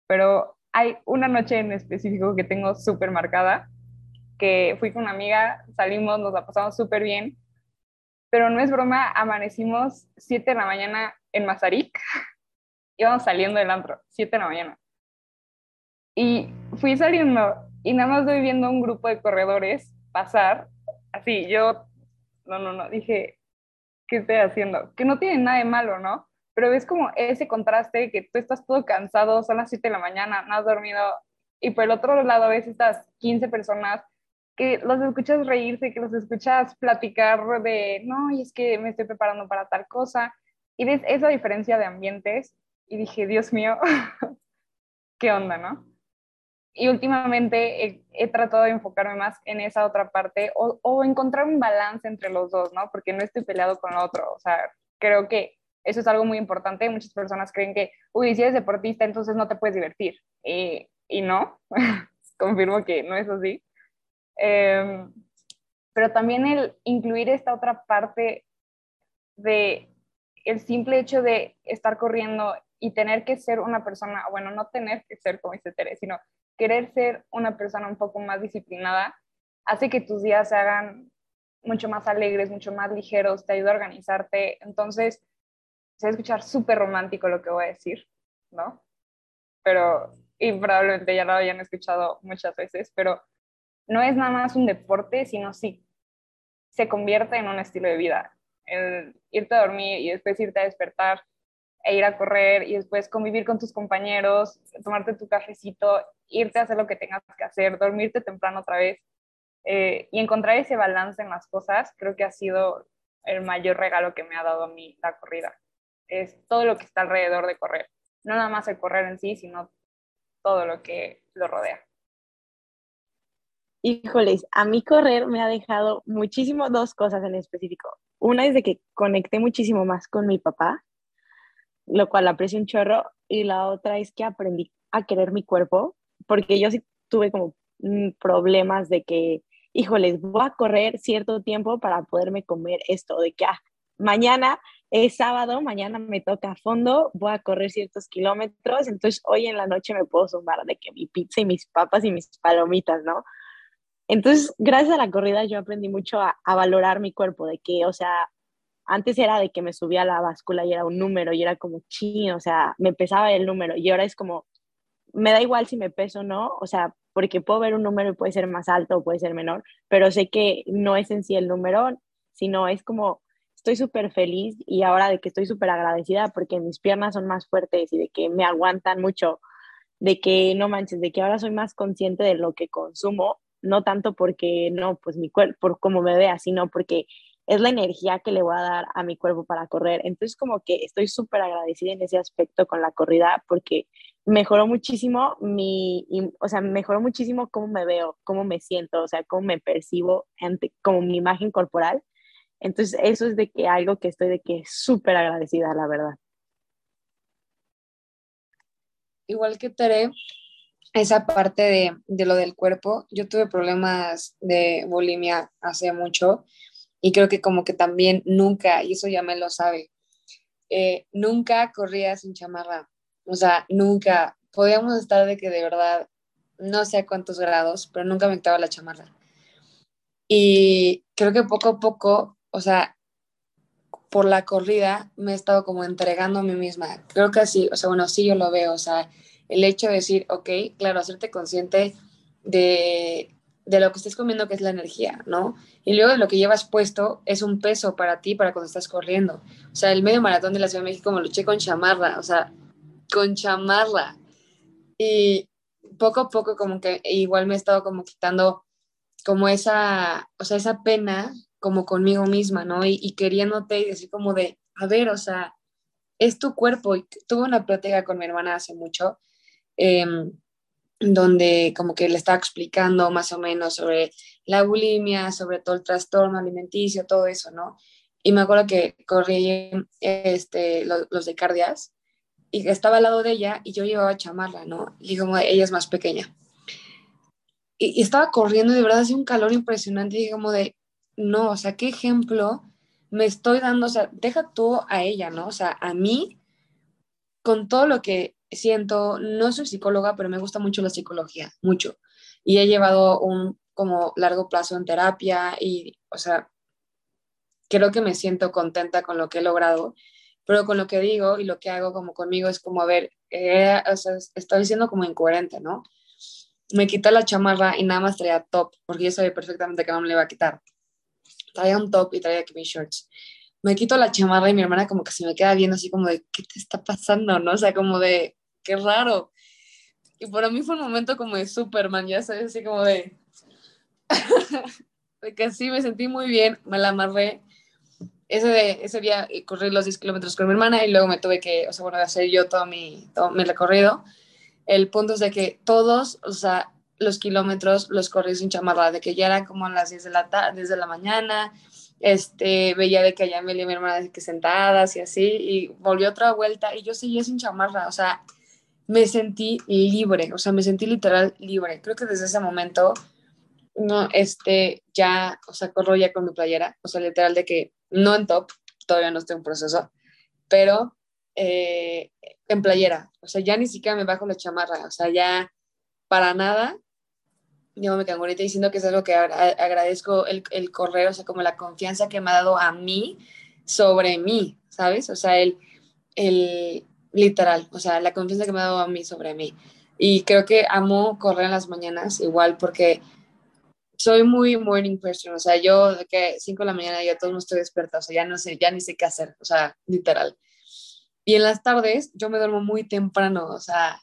Pero hay una noche en específico que tengo súper marcada, que fui con una amiga, salimos, nos la pasamos súper bien, pero no es broma, amanecimos 7 de la mañana en Mazarik, íbamos saliendo del antro, 7 de la mañana. Y fui saliendo y nada más voy viendo un grupo de corredores pasar, así, yo, no, no, no, dije, ¿qué estoy haciendo? Que no tiene nada de malo, ¿no? Pero ves como ese contraste que tú estás todo cansado, son las 7 de la mañana, no has dormido, y por el otro lado ves estas 15 personas que los escuchas reírse, que los escuchas platicar de, no, y es que me estoy preparando para tal cosa. Y ves esa diferencia de ambientes y dije, Dios mío, ¿qué onda, no? Y últimamente he, tratado de enfocarme más en esa otra parte o, o, encontrar un balance entre los dos, ¿no? Porque no estoy peleado con lo otro. O sea, creo que eso es algo muy importante. Muchas personas creen que, uy, si eres deportista, entonces no te puedes divertir. y no, confirmo que no es así. Em, pero también el incluir esta otra parte de el simple hecho de estar corriendo y tener que ser una persona, bueno, no tener que ser como dice Tere, sino querer ser una persona un poco más disciplinada, hace que tus días se hagan mucho más alegres, mucho más ligeros, te ayuda a organizarte. Entonces, se va a escuchar súper romántico lo que voy a decir, ¿no? Pero, y probablemente ya lo hayan escuchado muchas veces, pero no es nada más un deporte, sino sí se convierte en un estilo de vida. El irte a dormir y después irte a despertar e ir a correr y después convivir con tus compañeros, tomarte tu cafecito, irte a hacer lo que tengas que hacer, dormirte temprano otra vez eh, y encontrar ese balance en las cosas, creo que ha sido el mayor regalo que me ha dado a mí la corrida. Es todo lo que está alrededor de correr. No nada más el correr en sí, sino todo lo que lo rodea. Híjoles, a mí correr me ha dejado muchísimo dos cosas en específico. Una es de que conecté muchísimo más con mi papá, lo cual aprecio un chorro, y la otra es que aprendí a querer mi cuerpo, porque yo sí tuve como mm, problemas de que, híjoles, voy a correr cierto tiempo para poderme comer esto, de que ah, mañana es sábado, mañana me toca a fondo, voy a correr ciertos kilómetros, entonces hoy en la noche me puedo sumar de que mi pizza y mis papas y mis palomitas, ¿no? Entonces, gracias a la corrida yo aprendí mucho a, valorar mi cuerpo, de que, o sea, antes era de que me subía a la báscula y era un número y era como chino, o sea, me pesaba el número y ahora es como, me da igual si me peso o no, o sea, porque puedo ver un número y puede ser más alto o puede ser menor, pero sé que no es en sí el número, sino es como, estoy súper feliz y ahora de que estoy súper agradecida porque mis piernas son más fuertes y de que me aguantan mucho, de que no manches, de que ahora soy más consciente de lo que consumo, no tanto porque no, pues mi cuerpo, por cómo me vea, sino porque es la energía que le voy a dar a mi cuerpo para correr. Entonces como que estoy súper agradecida en ese aspecto con la corrida porque mejoró muchísimo mi, o sea, mejoró muchísimo cómo me veo, cómo me siento, o sea, cómo me percibo, ante, como mi imagen corporal. Entonces eso es de que algo que estoy de que súper agradecida, la verdad. Igual que Tere, esa parte de, de lo del cuerpo, yo tuve problemas de bulimia hace mucho y creo que como que también nunca, y eso ya me lo sabe, eh, nunca corría sin chamarra. O sea, nunca. Podíamos estar de que de verdad, no sé a cuántos grados, pero nunca me quitaba la chamarra. Y creo que poco a poco, o sea, por la corrida me he estado como entregando a mí misma. Creo que así, o sea, bueno, sí yo lo veo, o sea, el hecho de decir, ok, claro, hacerte consciente de, de lo que estés comiendo, que es la energía, ¿no? Y luego de lo que llevas puesto es un peso para ti, para cuando estás corriendo. O sea, el medio maratón de la Ciudad de México me luché con chamarra, o sea, con chamarra. Y poco a poco como que igual me he estado como quitando como esa, o sea, esa pena como conmigo misma, ¿no? Y, y queriéndote y decir como de, a ver, o sea, es tu cuerpo. Y tuve una plática con mi hermana hace mucho. Eh, donde como que le estaba explicando más o menos sobre la bulimia, sobre todo el trastorno alimenticio, todo eso, ¿no? Y me acuerdo que corrí este, los, de cardias y estaba al lado de ella y yo llevaba chamarra, ¿no? Y como ella es más pequeña. Y, estaba corriendo y de verdad hacía un calor impresionante y como de, no, o sea, ¿qué ejemplo me estoy dando? O sea, deja tú a ella, ¿no? O sea, a mí, con todo lo que siento, no soy psicóloga, pero me gusta mucho la psicología, mucho. Y he llevado un como largo plazo en terapia y, o sea, creo que me siento contenta con lo que he logrado, pero con lo que digo y lo que hago como conmigo es como, a ver, eh, o sea, estoy siendo como incoherente, ¿no? Me quité la chamarra y nada más traía top, porque yo sabía perfectamente que no me le iba a quitar. Traía un top y traía mis shorts me quito la chamarra y mi hermana como que se me queda viendo así como de, ¿qué te está pasando? ¿No? O sea, como de, qué raro. Y para mí fue un momento como de Superman, ya sabes, así como de... de que sí, me sentí muy bien, me la amarré. Ese, de, ese día eh, corrí los 10 kilómetros con mi hermana y luego me tuve que, o sea, bueno, hacer yo todo mi, todo mi recorrido. El punto es de que todos, o sea, los kilómetros los corrí sin chamarra, de que ya eran como a las 10 de la, tarde, desde la mañana, este, veía de que allá me y mi hermana que sentadas y así, y volvió otra vuelta y yo seguía sin chamarra, o sea, me sentí libre, o sea, me sentí literal libre. Creo que desde ese momento, no, este, ya, o sea, corro ya con mi playera, o sea, literal de que no en top, todavía no estoy en proceso, pero eh, en playera, o sea, ya ni siquiera me bajo la chamarra, o sea, ya para nada, me quedo ahorita diciendo que es algo que agradezco el, el correo, o sea, como la confianza que me ha dado a mí sobre mí, ¿sabes? O sea, el, el, literal, o sea, la confianza que me ha dado a mí sobre mí. Y creo que amo correr en las mañanas igual porque soy muy morning person, o sea, yo de que 5 de la mañana ya todo no estoy despierta, o sea, ya no sé, ya ni sé qué hacer, o sea, literal. Y en las tardes yo me duermo muy temprano, o sea,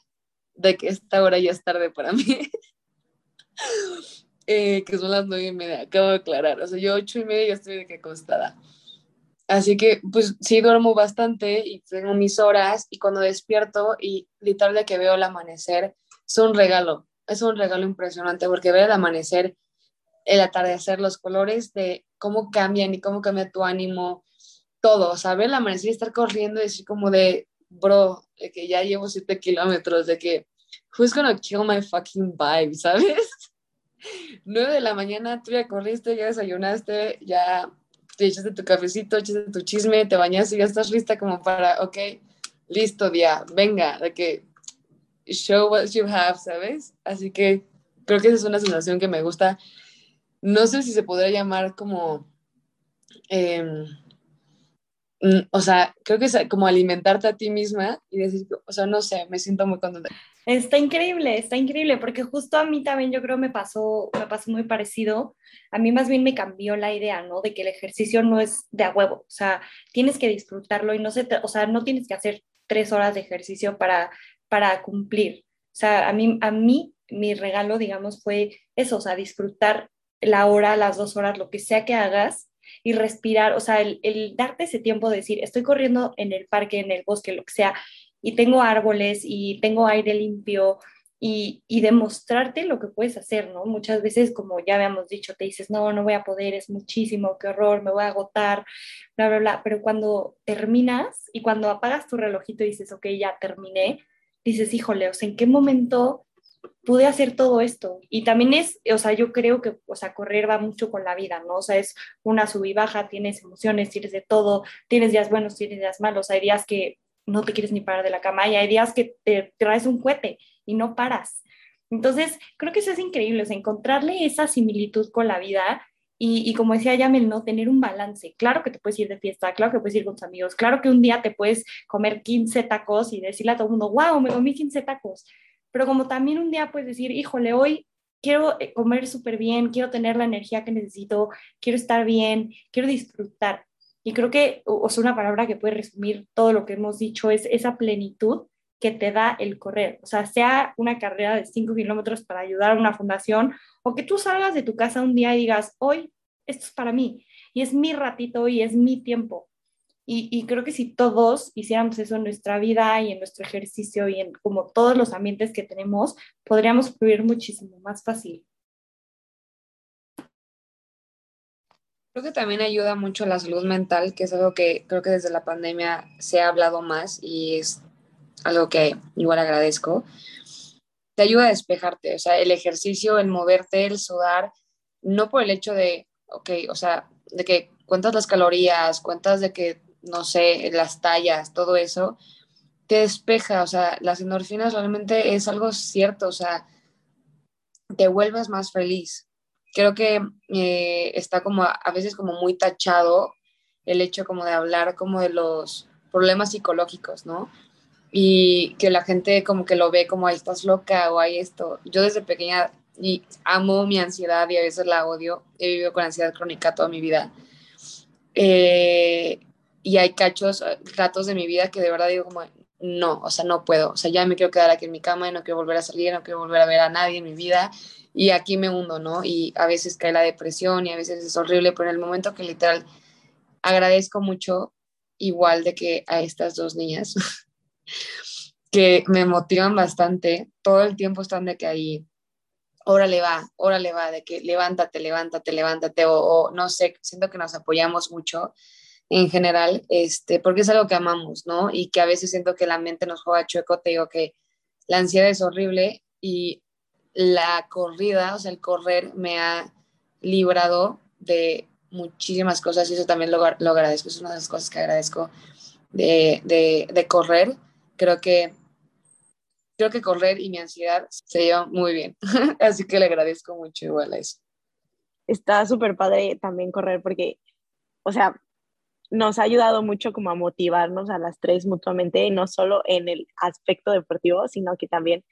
de que esta hora ya es tarde para mí. eh, que son las nueve y media, acabo de aclarar, o sea, yo ocho y media ya estoy de que acostada. Así que, pues sí duermo bastante y tengo mis horas y cuando despierto y literal de que veo el amanecer, es un regalo, es un regalo impresionante porque ver el amanecer, el atardecer, los colores de cómo cambian y cómo cambia tu ánimo, todo, o sea, ver el amanecer y estar corriendo y decir como de, bro, de que ya llevo siete kilómetros, de que, who's gonna kill my fucking vibe, ¿sabes? Nueve de la mañana, tú ya corriste, ya desayunaste, ya te echaste tu cafecito, echaste tu chisme, te bañaste y ya estás lista como para, ok, listo, día, venga, de que show what you have, ¿sabes? Así que creo que esa es una sensación que me gusta. No sé si se podría llamar como, mm, o sea, creo que es como alimentarte a ti misma y decir, o sea, no sé, me siento muy contenta. Está increíble, está increíble, porque justo a mí también yo creo me pasó, me pasó muy parecido. A mí más bien me cambió la idea, ¿no? De que el ejercicio no es de a huevo, o sea, tienes que disfrutarlo y no se, o sea, no tienes que hacer tres horas de ejercicio para, para cumplir. O sea, a mí, a mí mi regalo, digamos, fue eso, o sea, disfrutar la hora, las dos horas, lo que sea que hagas y respirar, o sea, el, darte ese tiempo de decir, estoy corriendo en el parque, en el bosque, lo que sea, y tengo árboles y tengo aire limpio y, y, demostrarte lo que puedes hacer, ¿no? Muchas veces, como ya habíamos dicho, te dices, no, no voy a poder, es muchísimo, qué horror, me voy a agotar, bla, bla, bla, pero cuando terminas y cuando apagas tu relojito y dices, ok, ya terminé, dices, híjole, o sea, ¿en qué momento pude hacer todo esto? Y también es, o sea, yo creo que, o sea, correr va mucho con la vida, ¿no? O sea, es una sub y baja, tienes emociones, tienes de todo, tienes días buenos, tienes días malos, hay días que no te quieres ni parar de la cama y hay días que te traes un cohete y no paras. Entonces, creo que eso es increíble, es encontrarle esa similitud con la vida y, y, como decía Yamel, ¿no? Tener un balance. Claro que te puedes ir de fiesta, claro que puedes ir con tus amigos, claro que un día te puedes comer 15 tacos y decirle a todo el mundo, wow, me comí 15 tacos. Pero como también un día puedes decir, híjole, hoy quiero eh, comer súper bien, quiero tener la energía que necesito, quiero estar bien, quiero disfrutar. Y creo que, o sea, una palabra que puede resumir todo lo que hemos dicho es esa plenitud que te da el correr. O sea, sea una carrera de 5 kilómetros para ayudar a una fundación o que tú salgas de tu casa un día y digas, hoy esto es para mí y es mi ratito y es mi tiempo. Y, y, creo que si todos hiciéramos eso en nuestra vida y en nuestro ejercicio y en como todos los ambientes que tenemos, podríamos fluir muchísimo más fácil. Creo que también ayuda mucho la salud mental, que es algo que creo que desde la pandemia se ha hablado más y es algo que igual agradezco. Te ayuda a despejarte, o sea, el ejercicio, el moverte, el sudar, no por el hecho de, ok, o sea, de que cuentas las calorías, cuentas de que, no sé, las tallas, todo eso, te despeja, o sea, las endorfinas realmente es algo cierto, o sea, te vuelves más feliz, creo que eh, está como a, veces como muy tachado el hecho como de hablar como de los problemas psicológicos, ¿no? Y que la gente como que lo ve como, ahí estás loca o hay esto. Yo desde pequeña y amo mi ansiedad y a veces la odio. He vivido con ansiedad crónica toda mi vida. Eh, y hay cachos, ratos de mi vida que de verdad digo como, no, o sea, no puedo. O sea, ya me quiero quedar aquí en mi cama y no quiero volver a salir, no quiero volver a ver a nadie en mi vida y aquí me hundo, ¿no? Y a veces cae la depresión y a veces es horrible, pero en el momento que literal agradezco mucho igual de que a estas dos niñas que me motivan bastante, todo el tiempo están de que ahí, órale va, órale va, de que levántate, levántate, levántate, o, no sé, siento que nos apoyamos mucho en general, este, porque es algo que amamos, ¿no? Y que a veces siento que la mente nos juega chueco, te digo que la ansiedad es horrible y la corrida, o sea, el correr me ha librado de muchísimas cosas y eso también lo, lo agradezco, es una de las cosas que agradezco de, de, de, correr. Creo que, creo que correr y mi ansiedad se llevan muy bien, así que le agradezco mucho igual a eso. Está súper padre también correr porque, o sea, nos ha ayudado mucho como a motivarnos a las tres mutuamente, no solo en el aspecto deportivo, sino que también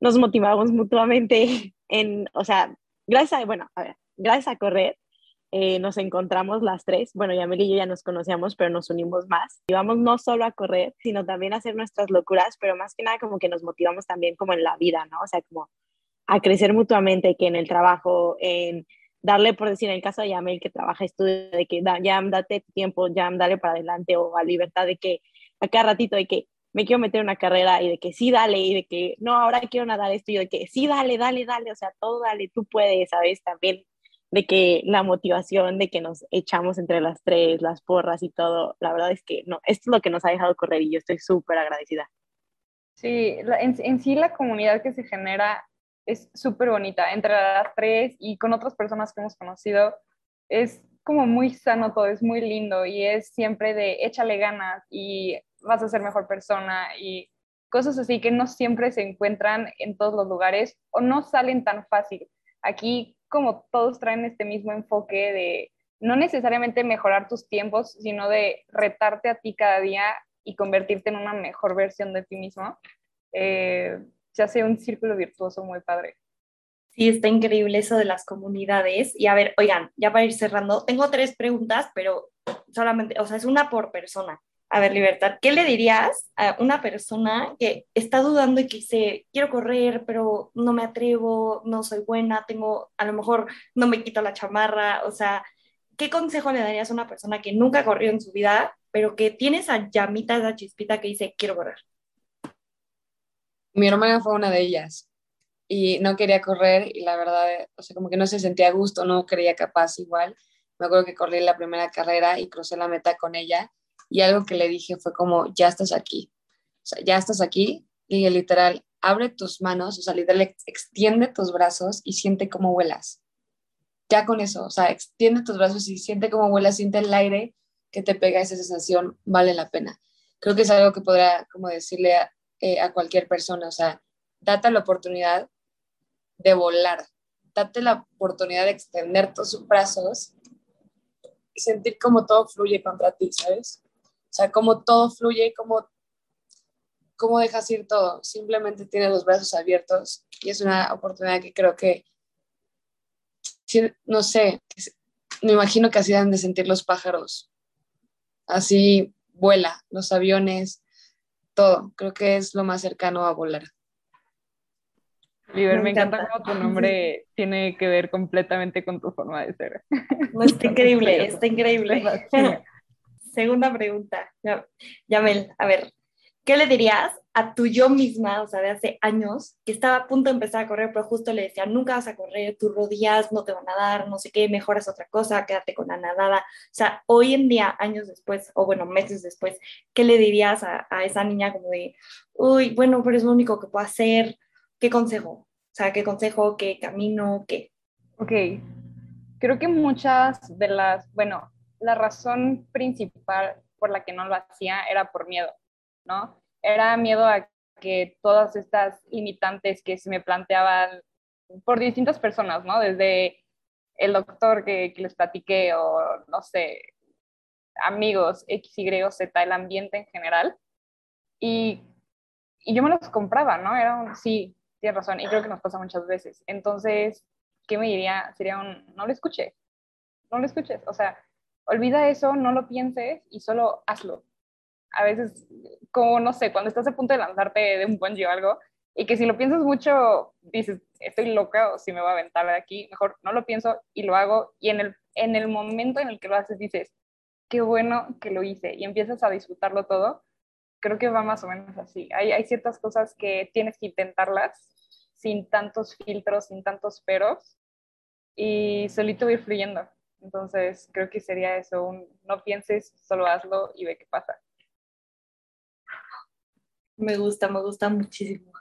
nos motivamos mutuamente en, o sea, gracias a, bueno, a ver, gracias a correr, eh, nos encontramos las tres, bueno, Yamel y yo ya nos conocíamos, pero nos unimos más. Íbamos no solo a correr, sino también a hacer nuestras locuras, pero más que nada como que nos motivamos también como en la vida, ¿no? O sea, como a crecer mutuamente, que en el trabajo, en darle, por decir, en el caso de Yamel que trabaja, estudia, de que Yam, date tiempo, Yam, dale para adelante, o a libertad de que a cada ratito de que me quiero meter en una carrera y de que sí, dale, y de que no, ahora quiero nadar esto, y de que sí, dale, dale, dale, o sea, todo dale, tú puedes, ¿sabes? También de que la motivación de que nos echamos entre las tres, las porras y todo, la verdad es que no, esto es lo que nos ha dejado correr y yo estoy súper agradecida. Sí, en, en, sí la comunidad que se genera es súper bonita, entre las tres y con otras personas que hemos conocido, es como muy sano todo, es muy lindo y es siempre de échale ganas y vas a ser mejor persona y cosas así que no siempre se encuentran en todos los lugares o no salen tan fácil. Aquí como todos traen este mismo enfoque de no necesariamente mejorar tus tiempos, sino de retarte a ti cada día y convertirte en una mejor versión de ti mismo, eh, se hace un círculo virtuoso muy padre. Sí, está increíble eso de las comunidades. Y a ver, oigan, ya para ir cerrando, tengo tres preguntas, pero solamente, o sea, es una por persona. A ver, Libertad, ¿qué le dirías a una persona que está dudando y que dice, quiero correr, pero no me atrevo, no soy buena, tengo, a lo mejor no me quito la chamarra? O sea, ¿qué consejo le darías a una persona que nunca corrió en su vida, pero que tiene esa llamita, esa chispita que dice, quiero correr? Mi hermana fue una de ellas y no quería correr y la verdad, o sea, como que no se sentía a gusto, no creía capaz igual. Me acuerdo que corrí la primera carrera y crucé la meta con ella y algo que le dije fue como, ya estás aquí, o sea, ya estás aquí y literal, abre tus manos, o sea, literal, extiende tus brazos y siente cómo vuelas. Ya con eso, o sea, extiende tus brazos y siente cómo vuelas, siente el aire que te pega esa sensación, vale la pena. Creo que es algo que podrá como decirle a, eh, a cualquier persona, o sea, date la oportunidad de volar. Date la oportunidad de extender tus brazos y sentir cómo todo fluye contra ti, ¿sabes? O sea, cómo todo fluye, cómo, cómo dejas ir todo. Simplemente tienes los brazos abiertos y es una oportunidad que creo que, no sé, me imagino que así dan de sentir los pájaros. Así vuela, los aviones, todo. Creo que es lo más cercano a volar. Liber, me, encanta. cómo tu nombre tiene que ver completamente con tu forma de ser. está increíble, está increíble. Segunda pregunta, Yamel, a ver, ¿qué le dirías a tu yo misma, o sea, de hace años, que estaba a punto de empezar a correr, pero justo le decía, nunca vas a correr, tus rodillas no te van a dar, no sé qué, mejoras otra cosa, quédate con la nadada. O sea, hoy en día, años después, o bueno, meses después, ¿qué le dirías a, a esa niña como de, uy, bueno, pero es lo único que puedo hacer? ¿Qué consejo? O sea, ¿qué consejo, qué camino, qué? Ok, creo que muchas de las, bueno, la razón principal por la que no lo hacía era por miedo, ¿no? Era miedo a que todas estas limitantes que se me planteaban por distintas personas, ¿no? Desde el doctor que, que les platiqué o, no sé, amigos, X, Y, Z, el ambiente en general. Y, y yo me los compraba, ¿no? Era un, sí, tienes razón, y creo que nos pasa muchas veces. Entonces, ¿qué me diría? Sería un, no lo escuches, no lo escuches, o sea, olvida eso, no lo pienses y solo hazlo. A veces, como, no sé, cuando estás a punto de lanzarte de un bungee o algo, y que si lo piensas mucho, dices, estoy loca o si me voy a aventar de aquí, mejor no lo pienso y lo hago, y en el, en el momento en el que lo haces dices, qué bueno que lo hice, y empiezas a disfrutarlo todo, creo que va más o menos así. Hay, hay ciertas cosas que tienes que intentarlas sin tantos filtros, sin tantos peros, y solito ir fluyendo. Entonces, creo que sería eso, un, no pienses, solo hazlo y ve qué pasa. Me gusta, me gusta muchísimo.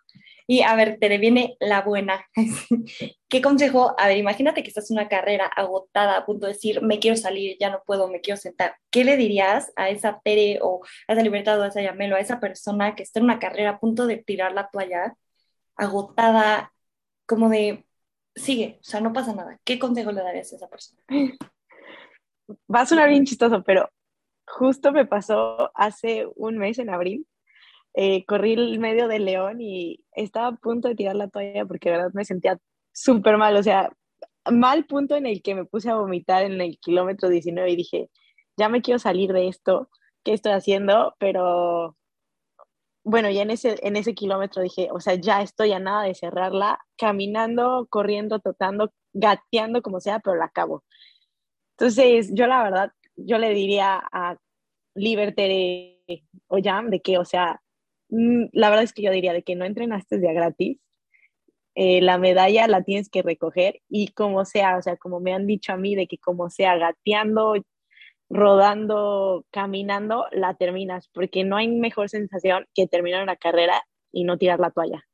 Y a ver, te viene la buena. ¿Qué consejo? A ver, imagínate que estás en una carrera agotada, a punto de decir, me quiero salir, ya no puedo, me quiero sentar. ¿Qué le dirías a esa Tere o a esa Libertad o a esa Yamelo, a esa persona que está en una carrera a punto de tirar la toalla agotada, como de, sigue, o sea, no pasa nada. ¿Qué consejo le darías a esa persona? Va a sonar bien chistoso, pero justo me pasó hace un mes, en abril. Eh, corrí el medio de León y estaba a punto de tirar la toalla porque de verdad me sentía súper mal, o sea, mal punto en el que me puse a vomitar en el kilómetro 19 y dije, ya me quiero salir de esto, ¿qué estoy haciendo? Pero bueno, ya en ese, en ese kilómetro dije, o sea, ya estoy a nada de cerrarla, caminando, corriendo, totando, gateando como sea, pero la acabo. Entonces, yo la verdad, yo le diría a Liberty o Jam de que, o sea, la verdad es que yo diría de que no entrenaste de gratis, eh, la medalla la tienes que recoger y como sea, o sea, como me han dicho a mí, de que como sea, gateando, rodando, caminando, la terminas, porque no hay mejor sensación que terminar una carrera y no tirar la toalla.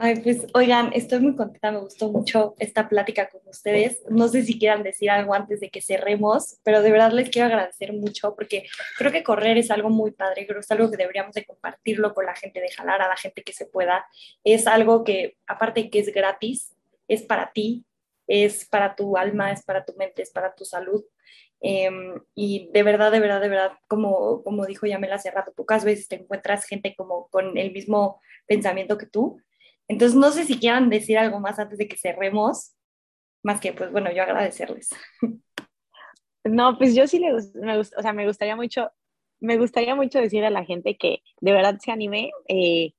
Ay, pues oigan, estoy muy contenta, me gustó mucho esta plática con ustedes. No sé si quieran decir algo antes de que cerremos, pero de verdad les quiero agradecer mucho porque creo que correr es algo muy padre, creo que es algo que deberíamos de compartirlo con la gente, de jalar a la gente que se pueda. Es algo que, aparte que es gratis, es para ti, es para tu alma, es para tu mente, es para tu salud. Em, y de verdad, de verdad, de verdad, como, como dijo Yamela hace rato, pocas veces te encuentras gente como con el mismo pensamiento que tú. Entonces, no sé si quieran decir algo más antes de que cerremos, más que, pues bueno, yo agradecerles. No, pues yo sí le, me, o sea, me gustaría mucho, me gustaría mucho decir a la gente que de verdad se anime. Eh,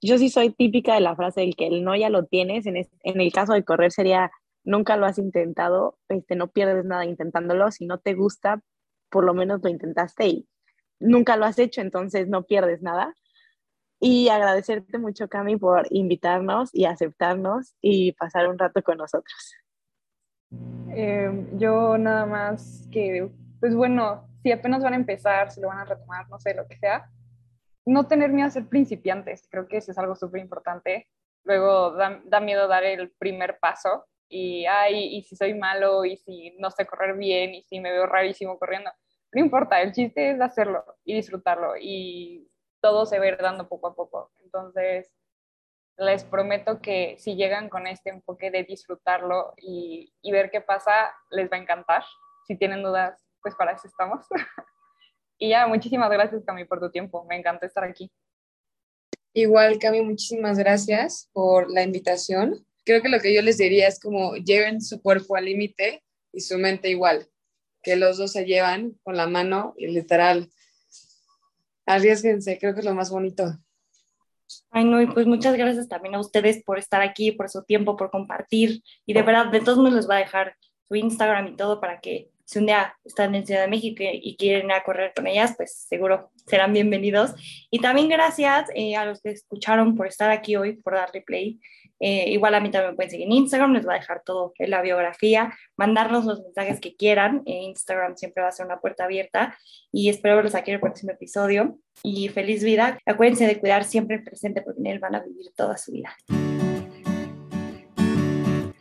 yo sí soy típica de la frase del que el no ya lo tienes. En, en el caso de correr sería nunca lo has intentado, este, no pierdes nada intentándolo. Si no te gusta, por lo menos lo intentaste y nunca lo has hecho, entonces no pierdes nada. Y agradecerte mucho, Cami, por invitarnos y aceptarnos y pasar un rato con nosotros. Eh, yo nada más que, pues bueno, si apenas van a empezar, si lo van a retomar, no sé, lo que sea, no tener miedo a ser principiantes, creo que eso es algo súper importante. Luego da, da, miedo dar el primer paso y, ay, y si soy malo, y si no sé correr bien, y si me veo rarísimo corriendo. No importa, el chiste es hacerlo y disfrutarlo y todo se va dando poco a poco. Entonces, les prometo que si llegan con este enfoque de disfrutarlo y, ver qué pasa, les va a encantar. Si tienen dudas, pues para eso estamos. y ya, muchísimas gracias, Cami, por tu tiempo. Me encanta estar aquí. Igual, Cami, muchísimas gracias por la invitación creo que lo que yo les diría es como lleven su cuerpo al límite y su mente igual, que los dos se llevan con la mano y literal, arriesguense, creo que es lo más bonito. Ay, no, y pues muchas gracias también a ustedes por estar aquí, por su tiempo, por compartir. Y de verdad, de todos modos les voy a dejar su Instagram y todo para que si un día están en Ciudad de México y quieren ir a correr con ellas, pues seguro serán bienvenidos. Y también gracias eh, a los que escucharon por estar aquí hoy, por dar replay. Eh, igual a mí también pueden seguir en Instagram, les voy a dejar todo en la biografía, mandarnos los mensajes que quieran. En Instagram siempre va a ser una puerta abierta y espero verlos aquí en el próximo episodio. Y feliz vida. Acuérdense de cuidar siempre el presente porque en él van a vivir toda su vida.